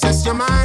Access your mind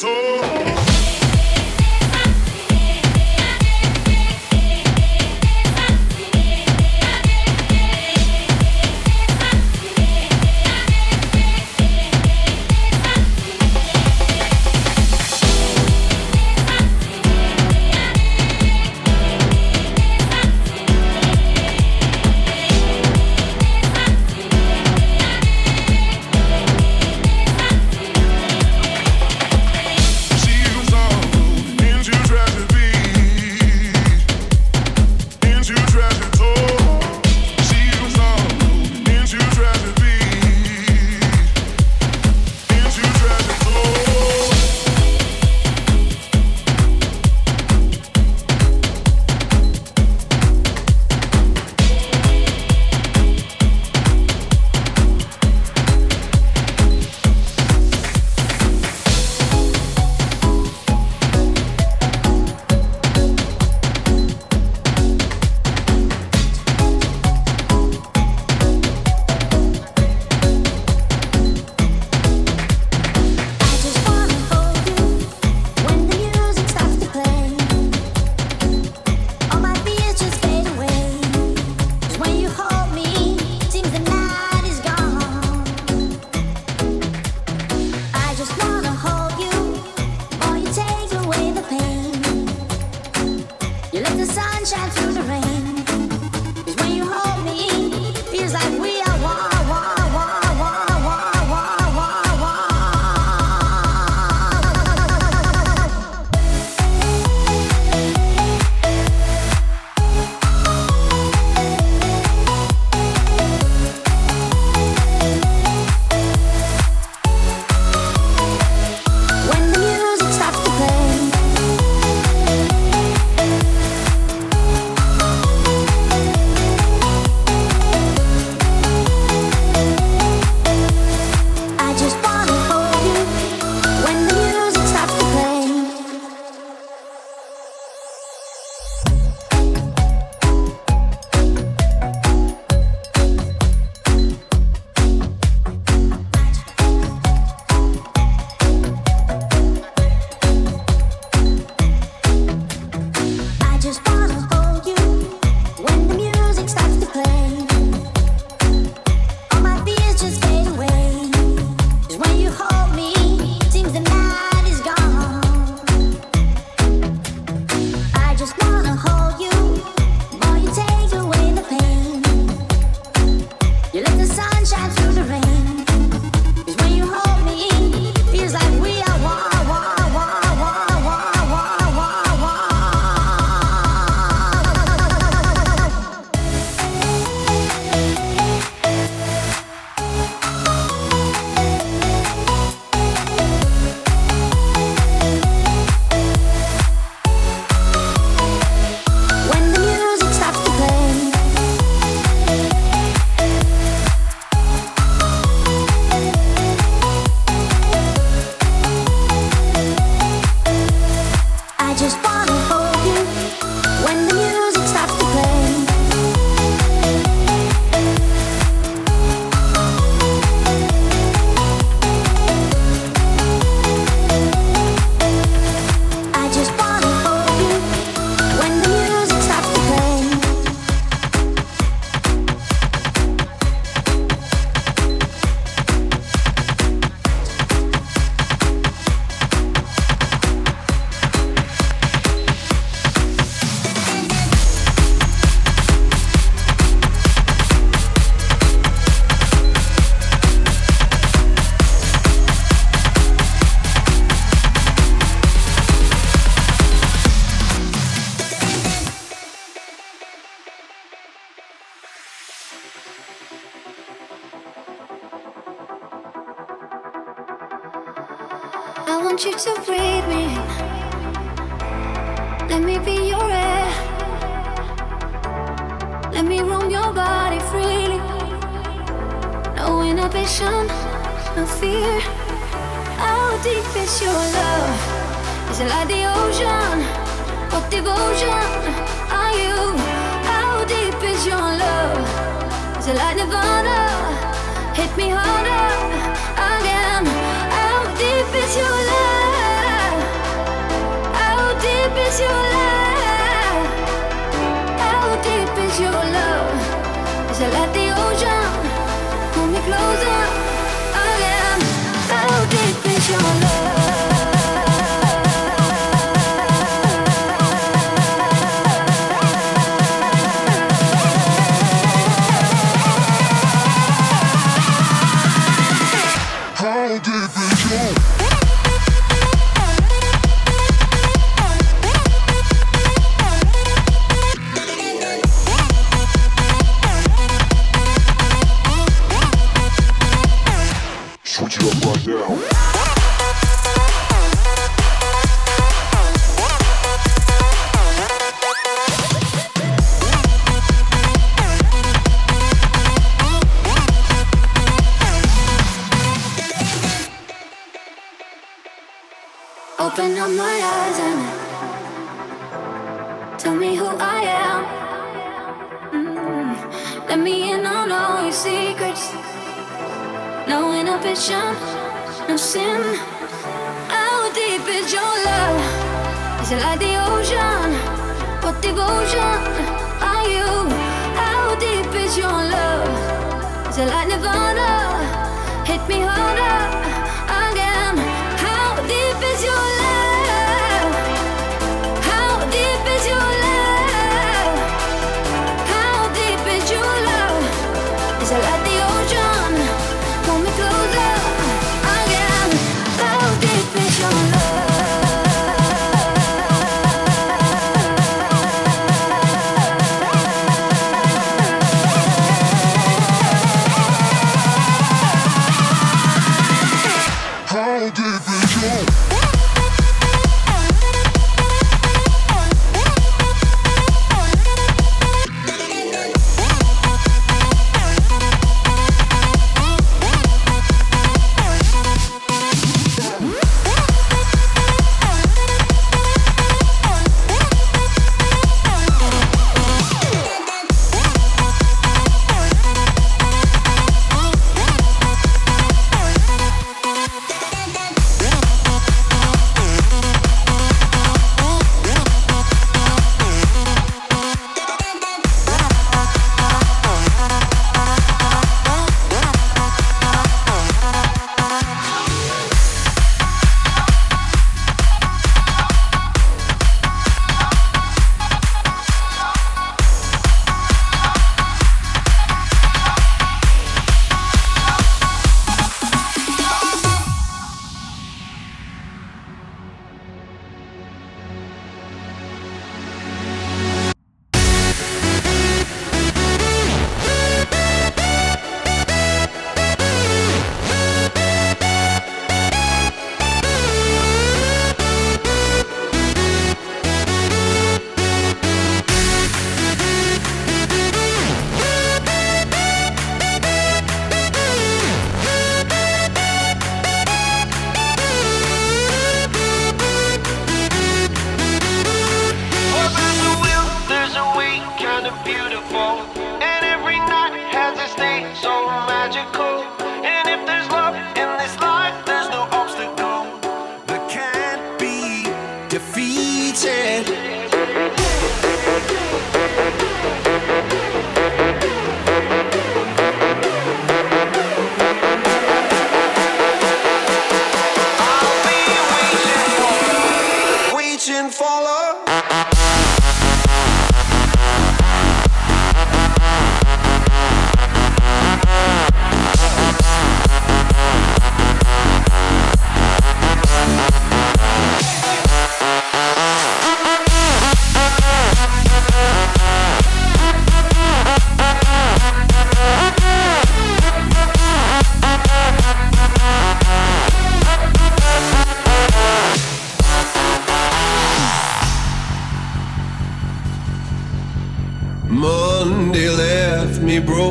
to switch it up right now. vision of sin? How deep is your love? Is it like the ocean? What devotion are you? How deep is your love? Is it like nirvana? Hit me harder.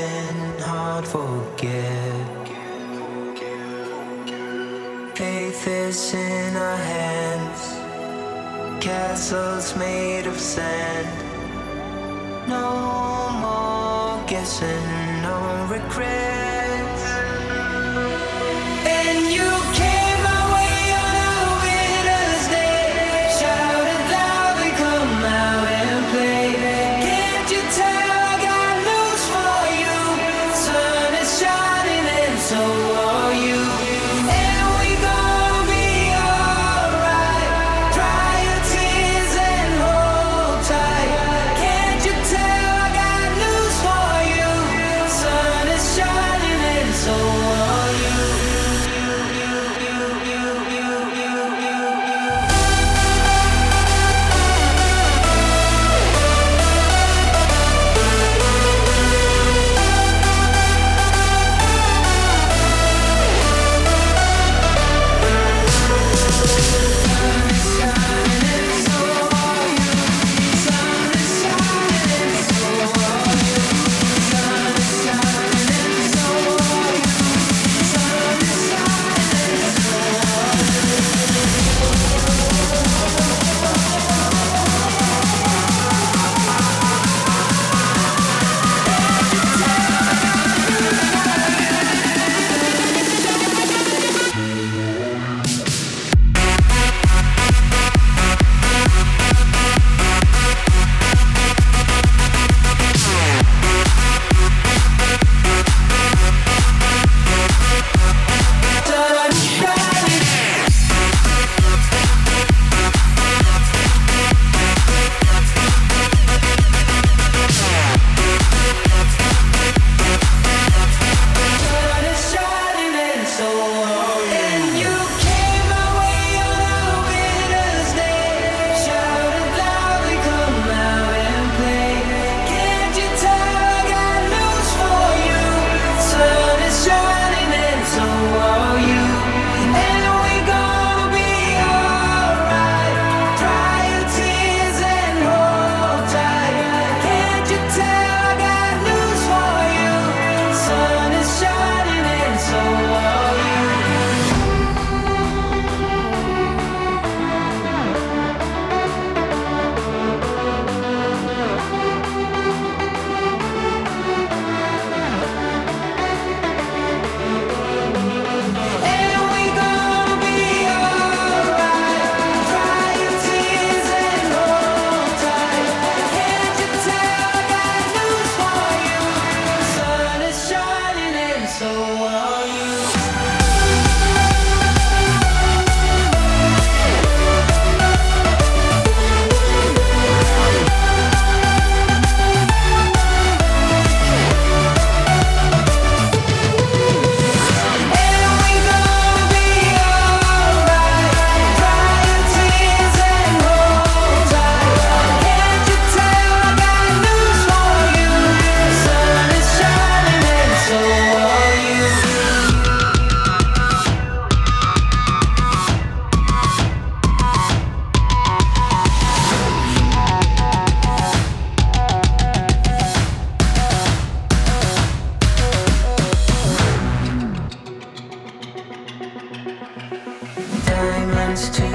been hard forget. Faith is in our hands, castles made of sand. No more guessing, no regret. chance to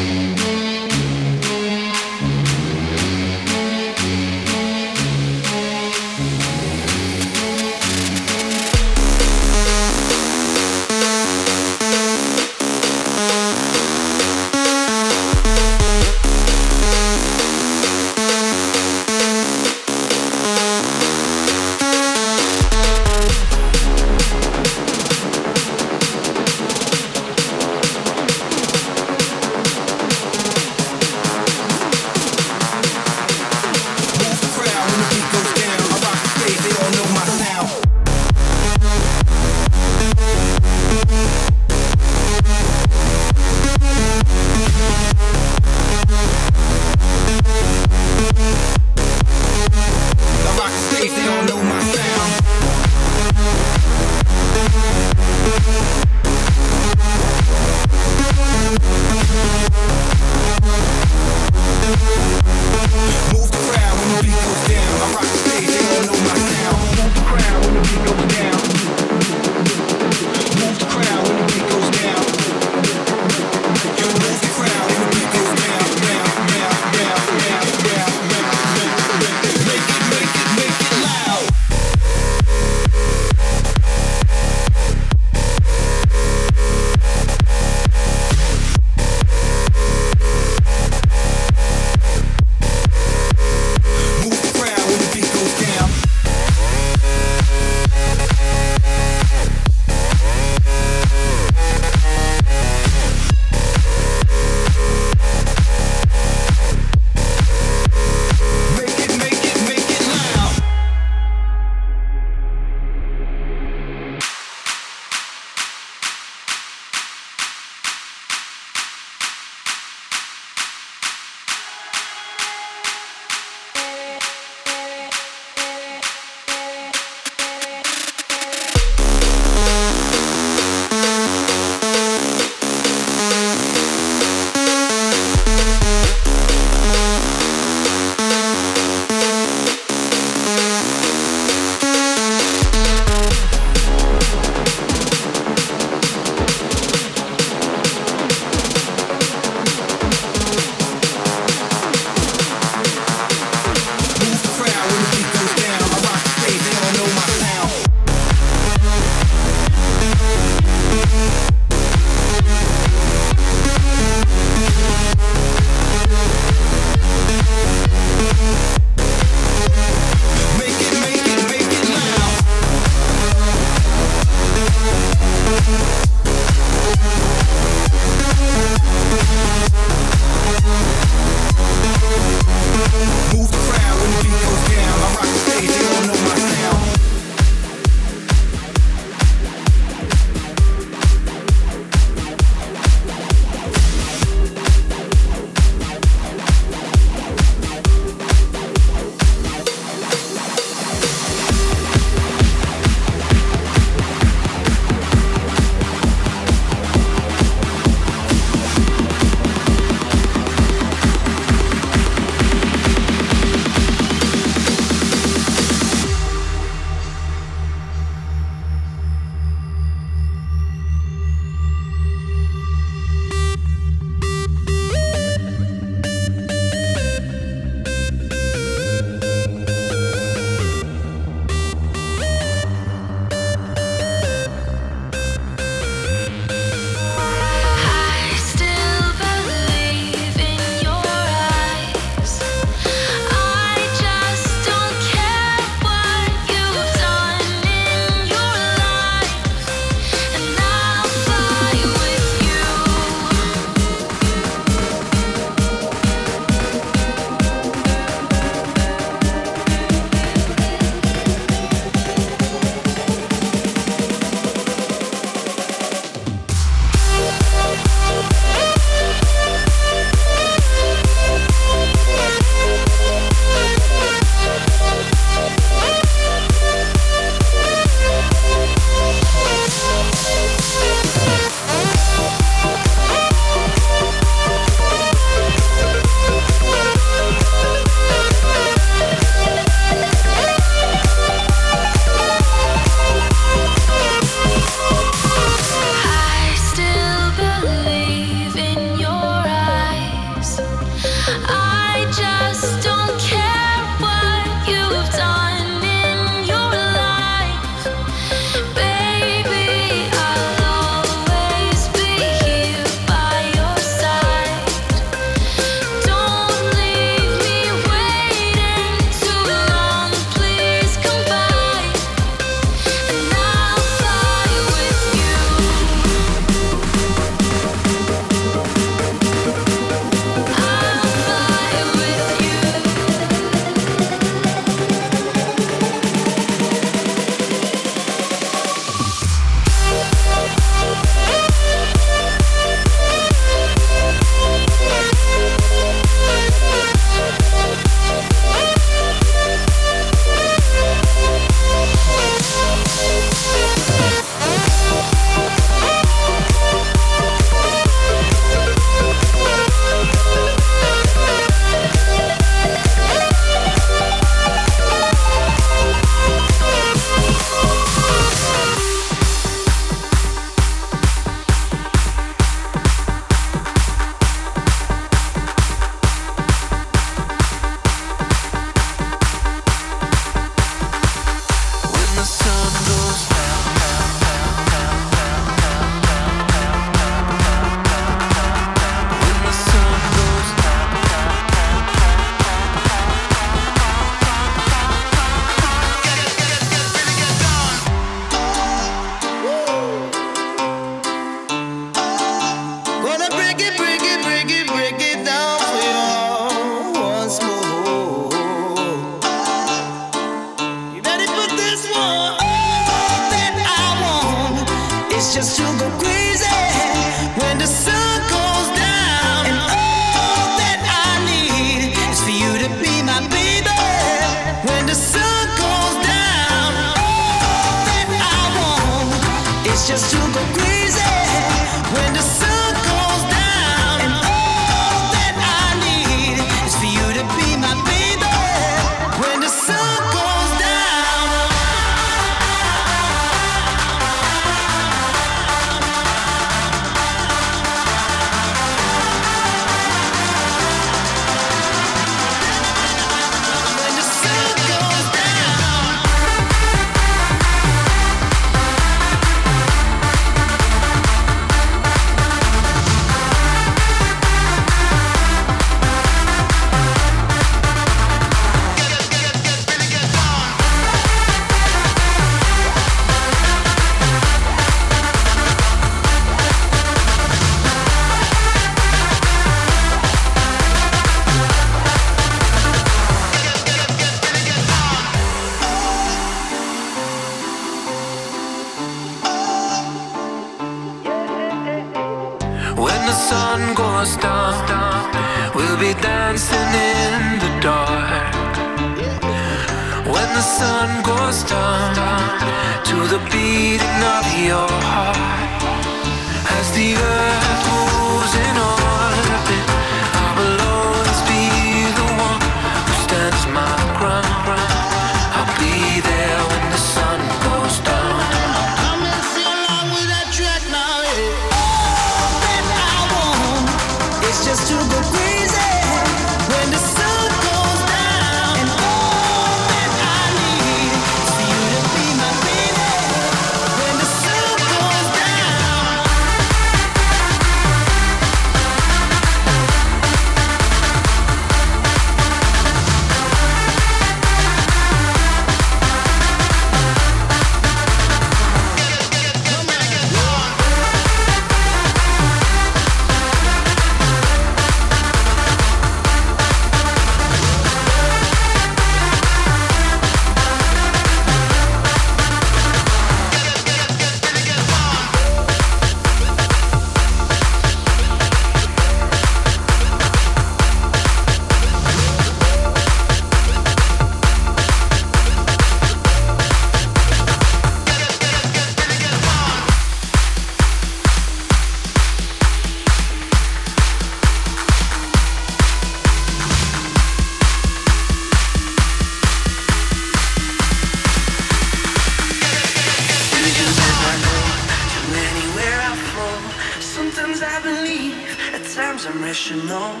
times I'm.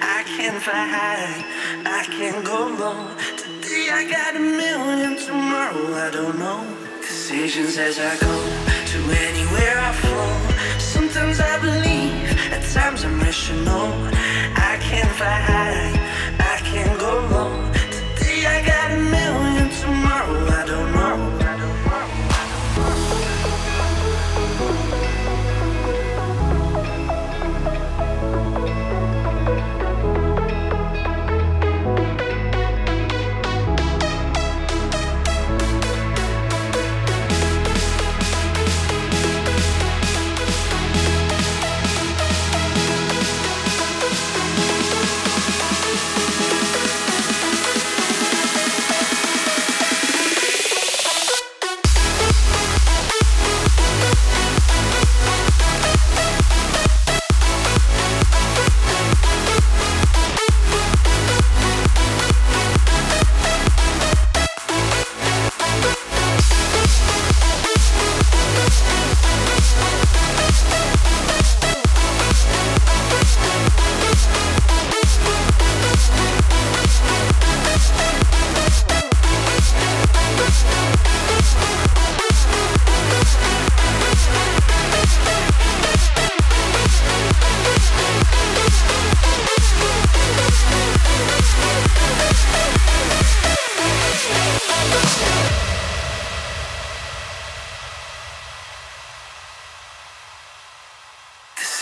I can fly high, I can go low. Today I got a million, tomorrow I don't know. Decisions as I go to anywhere I flow. Sometimes I believe, at times I'm rational. I can fly high, I can go low. Today I got a million,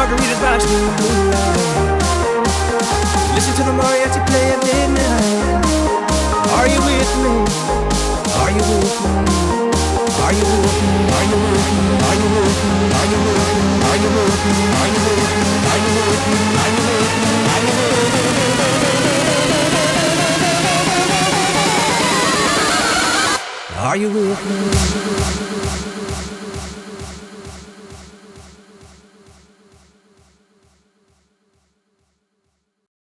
Margaritas by. Listen to the mariachi play at midnight. Are you with me? Are you with me? Are you with me? Are you with me? Are you with me? Are you with me? Are you with me? Are you with me? Are you with me? Are you with me? Are you with me? Are you with me?